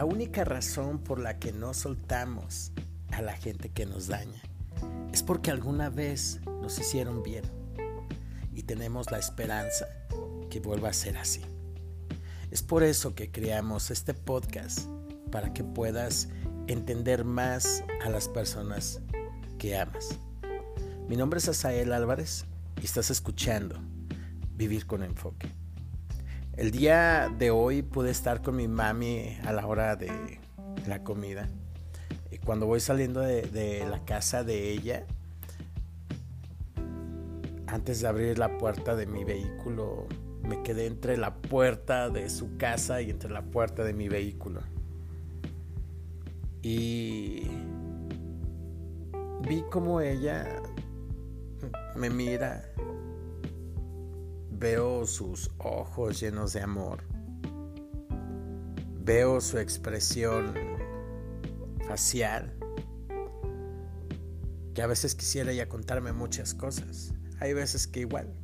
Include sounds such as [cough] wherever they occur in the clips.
la única razón por la que no soltamos a la gente que nos daña es porque alguna vez nos hicieron bien y tenemos la esperanza que vuelva a ser así. Es por eso que creamos este podcast, para que puedas entender más a las personas que amas. Mi nombre es Asael Álvarez y estás escuchando Vivir con Enfoque. El día de hoy pude estar con mi mami a la hora de la comida. Y cuando voy saliendo de, la casa de ella, antes de abrir la puerta de mi vehículo, me quedé entre la puerta de su casa y entre la puerta de mi vehículo. Y vi como ella me mira, veo sus ojos llenos de amor, veo su expresión facial, que a veces quisiera ella contarme muchas cosas. Hay veces que igual,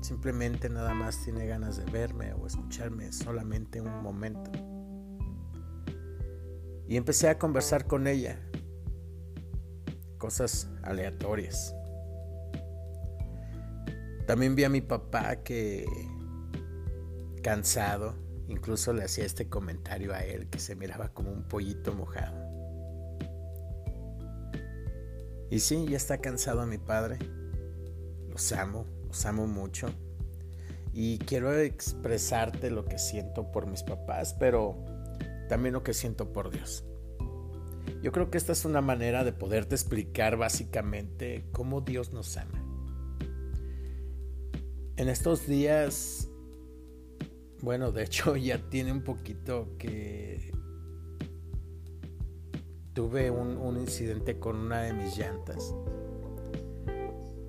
simplemente nada más tiene ganas de verme o escucharme solamente un momento. Y empecé a conversar con ella, cosas aleatorias. También vi a mi papá que cansado, incluso le hacía este comentario a él que se miraba como un pollito mojado. Y sí, ya está cansado mi padre. Los amo, los amo mucho. Y quiero expresarte lo que siento por mis papás, pero también lo que siento por Dios. Yo creo que esta es una manera de poderte explicar básicamente cómo Dios nos ama. En estos días, bueno, de hecho [laughs] ya tiene un poquito que tuve un, incidente con una de mis llantas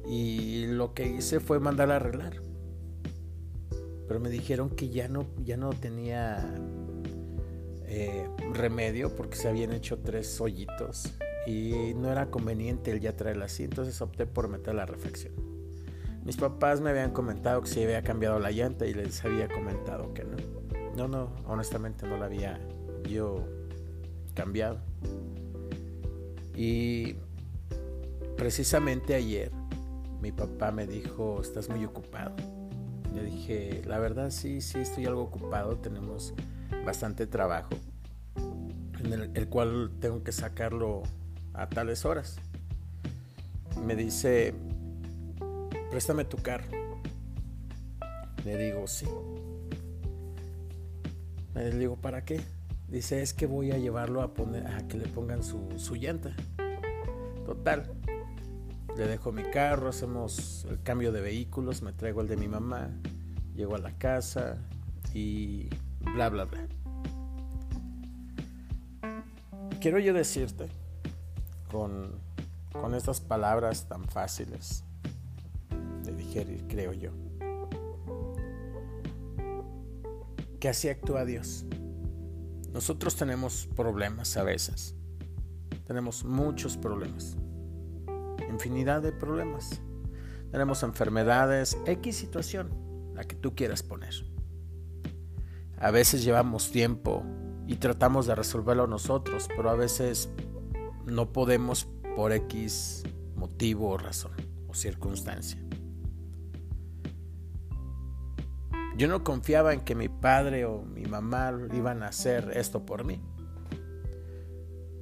y lo que hice fue mandar a arreglar. Pero me dijeron que ya no, ya no tenía eh, remedio porque se habían hecho tres hoyitos y no era conveniente el ya traerla así, entonces opté por meter la reflexión. Mis papás me habían comentado que se había cambiado la llanta y les había comentado que no. No, no, honestamente no la había yo cambiado. Y precisamente ayer mi papá me dijo, estás muy ocupado. Yo dije, la verdad sí, sí, estoy algo ocupado, tenemos bastante trabajo, en el, cual tengo que sacarlo a tales horas. Me dice, préstame tu carro. Le digo, sí. Le digo, ¿para qué? Dice, es que voy a llevarlo a, poner, a que le pongan su, su llanta. Total, le dejo mi carro, hacemos el cambio de vehículos, me traigo el de mi mamá, llego a la casa y bla, bla, bla. Quiero yo decirte con, con estas palabras tan fáciles digerir, creo yo, que así actúa Dios. Nosotros tenemos problemas a veces, tenemos muchos problemas infinidad de problemas. Tenemos enfermedades, X situación, la que tú quieras poner. A veces llevamos tiempo y tratamos de resolverlo nosotros, pero a veces no podemos por X motivo o razón o circunstancia. Yo no confiaba en que mi padre o mi mamá iban a hacer esto por mí.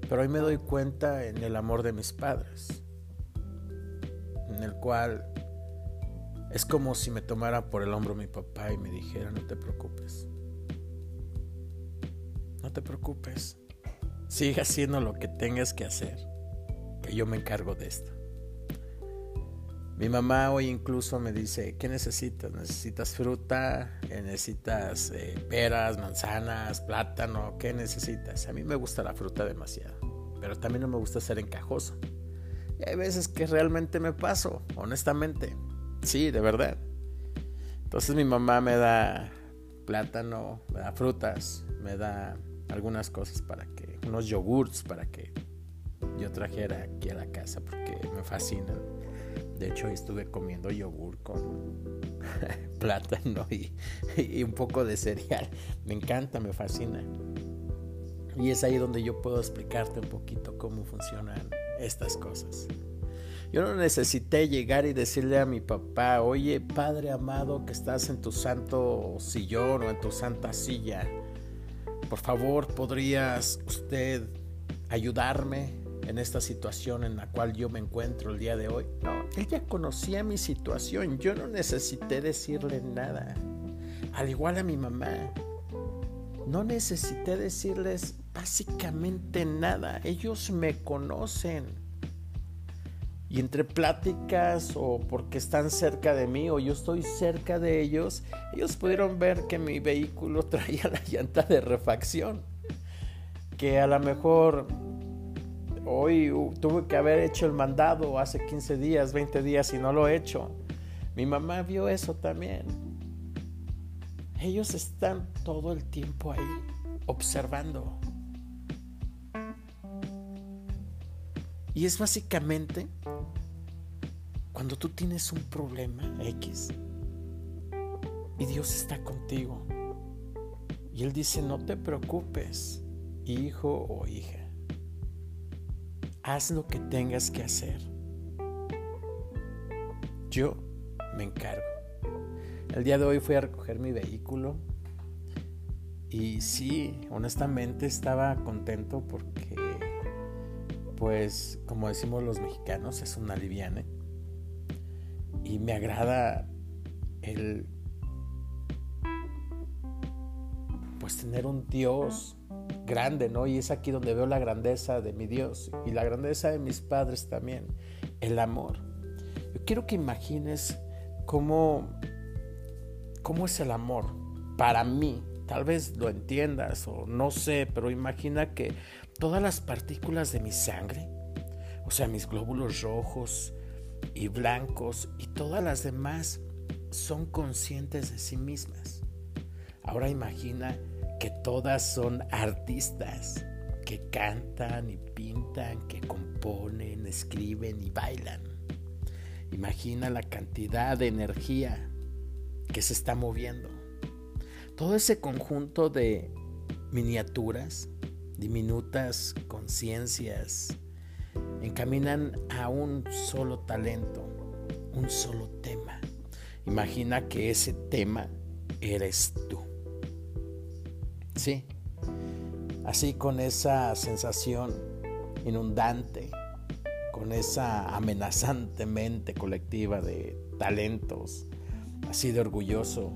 Pero hoy me doy cuenta en el amor de mis padres en el cual es como si me tomara por el hombro mi papá y me dijera, no te preocupes. No te preocupes. Sigue haciendo lo que tengas que hacer, que yo me encargo de esto. Mi mamá hoy incluso me dice, ¿qué necesitas? ¿Necesitas fruta? ¿Necesitas eh, peras, manzanas, plátano? ¿Qué necesitas? A mí me gusta la fruta demasiado, pero también no me gusta ser encajoso. Y hay veces que realmente me paso, honestamente. Sí, de verdad. Entonces mi mamá me da plátano, me da frutas, me da algunas cosas para que, unos yogurts para que yo trajera aquí a la casa porque me fascina. De hecho, estuve comiendo yogur con [laughs] plátano y, y, un poco de cereal. Me encanta, me fascina. Y es ahí donde yo puedo explicarte un poquito cómo funcionan estas cosas. Yo no necesité llegar y decirle a mi papá, oye Padre amado que estás en tu santo sillón o en tu santa silla, por favor podrías usted ayudarme en esta situación en la cual yo me encuentro el día de hoy. No, él ya conocía mi situación, yo no necesité decirle nada. Al igual a mi mamá, no necesité decirles básicamente nada, ellos me conocen. Y entre pláticas o porque están cerca de mí o yo estoy cerca de ellos, ellos pudieron ver que mi vehículo [laughs] traía la llanta de refacción. Que a lo mejor hoy tuve que haber hecho el mandado hace 15 días, 20 días y no lo he hecho. Mi mamá vio eso también. Ellos están todo el tiempo ahí, observando. Y es básicamente cuando tú tienes un problema X y Dios está contigo. Y Él dice, no te preocupes, hijo o hija. Haz lo que tengas que hacer. Yo me encargo. El día de hoy fui a recoger mi vehículo y sí, honestamente estaba contento porque, pues, como decimos los mexicanos, es una liviane y me agrada el pues tener un Dios grande, ¿no? Y es aquí donde veo la grandeza de mi Dios y la grandeza de mis padres también, el amor. Yo quiero que imagines cómo cómo es el amor para mí. Tal vez lo entiendas o no sé, pero imagina que todas las partículas de mi sangre, o sea, mis glóbulos rojos, y blancos y todas las demás son conscientes de sí mismas. Ahora imagina que todas son artistas, que cantan y pintan, que componen, escriben y bailan. Imagina la cantidad de energía que se está moviendo. Todo ese conjunto de miniaturas, diminutas conciencias, encaminan a un solo talento, un solo tema. Imagina que ese tema eres tú. Sí, así con esa sensación inundante, con esa amenazante mente colectiva de talentos, así de orgulloso,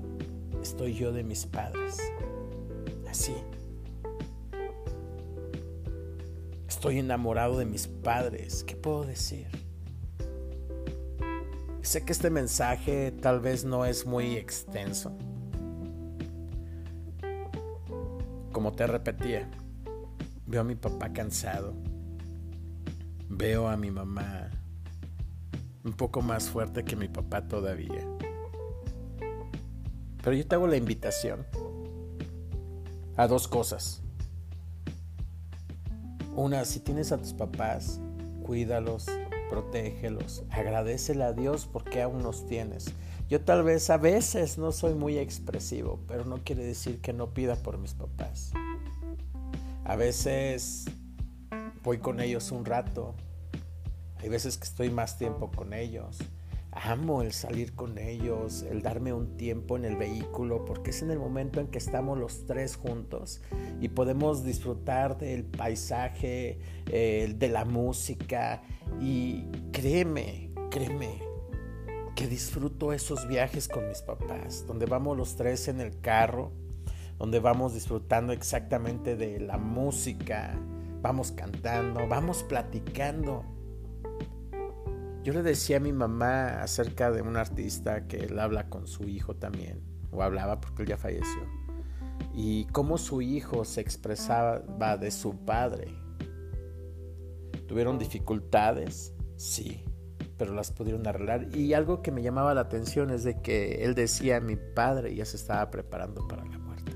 estoy yo de mis padres. Así. Estoy enamorado de mis padres. ¿Qué puedo decir? Sé que este mensaje tal vez no es muy extenso. Como te repetía, veo a mi papá cansado. Veo a mi mamá un poco más fuerte que mi papá todavía. Pero yo te hago la invitación a dos cosas. Una, si tienes a tus papás, cuídalos, protégelos, agradecele a Dios porque aún los tienes. Yo tal vez a veces no soy muy expresivo, pero no quiere decir que no pida por mis papás. A veces voy con ellos un rato, hay veces que estoy más tiempo con ellos. Amo el salir con ellos, el darme un tiempo en el vehículo, porque es en el momento en que estamos los tres juntos y podemos disfrutar del paisaje, eh, de la música. Y créeme, créeme que disfruto esos viajes con mis papás, donde vamos los tres en el carro, donde vamos disfrutando exactamente de la música, vamos cantando, vamos platicando yo le decía a mi mamá acerca de un artista que él habla con su hijo también, o hablaba porque él ya falleció, y cómo su hijo se expresaba de su padre. ¿Tuvieron dificultades? Sí, pero las pudieron arreglar. Y algo que me llamaba la atención es de que él decía, mi padre ya se estaba preparando para la muerte.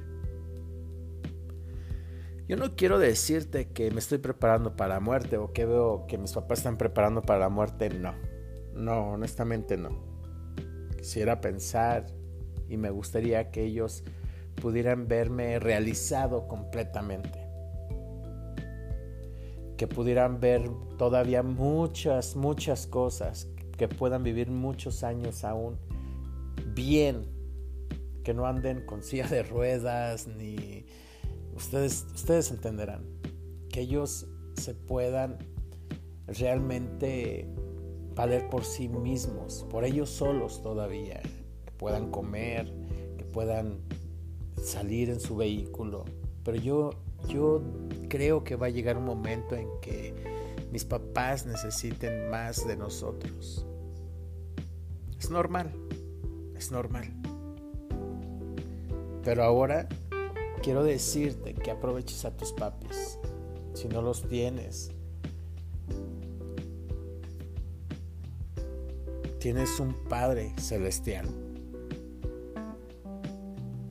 Yo no quiero decirte que me estoy preparando para la muerte o que veo que mis papás están preparando para la muerte, no. No, honestamente no. Quisiera pensar y me gustaría que ellos pudieran verme realizado completamente. Que pudieran ver todavía muchas, muchas cosas, que puedan vivir muchos años aún bien, que no anden con silla de ruedas, ni ustedes, ustedes entenderán, que ellos se puedan realmente valer por sí mismos, por ellos solos todavía, que puedan comer, que puedan salir en su vehículo. Pero yo, yo creo que va a llegar un momento en que mis papás necesiten más de nosotros. Es normal, es normal. Pero ahora quiero decirte que aproveches a tus papis. Si no los tienes, tienes un Padre celestial.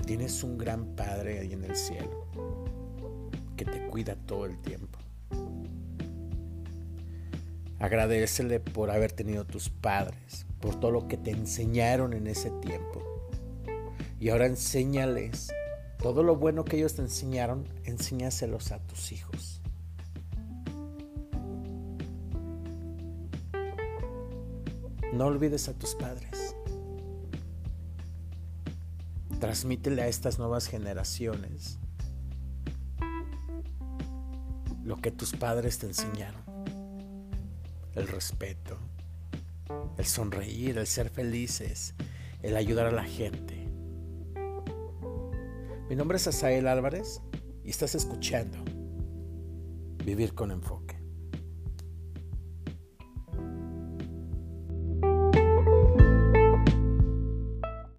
Tienes un gran Padre ahí en el cielo cuida todo el tiempo. Agradecele por haber tenido tus padres, por todo lo que te enseñaron en ese tiempo. Y ahora enséñales todo lo bueno que ellos te enseñaron, enséñaselos a tus hijos. No olvides a tus padres. Transmítele a estas nuevas generaciones que tus padres te enseñaron. El respeto, el sonreír, el ser felices, el ayudar a la gente. Mi nombre es Asael Álvarez y estás escuchando Vivir con Enfoque.